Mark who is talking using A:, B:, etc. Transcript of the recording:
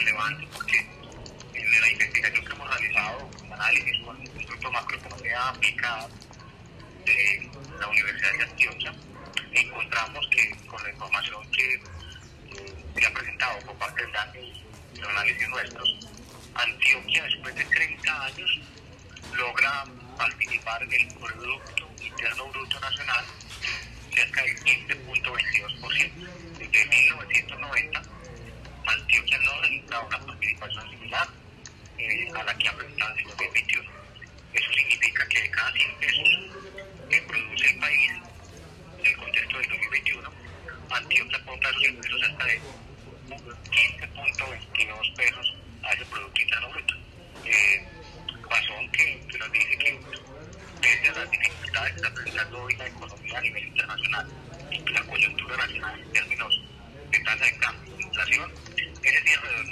A: relevante porque en la investigación que hemos realizado, un análisis con el Instituto Macroeconomía aplicada de la Universidad de Antioquia, encontramos que con la información que se ha presentado por parte del DANE y los análisis nuestros, Antioquia después de 30 años logra participar en el Producto Interno Bruto Nacional cerca del 15.22%. participación similar eh, a la que presentado en 2021. Eso significa que de cada 100 pesos que produce el país en el contexto del 2021, Antioquia aporta los ingresos hasta de 15.22 pesos a ese Producto Interno Bruto. Eh, razón que, que nos dice que pese a las dificultades que está presentando hoy la economía a nivel internacional la coyuntura nacional en términos de tasa de cambio inflación, ese cierre de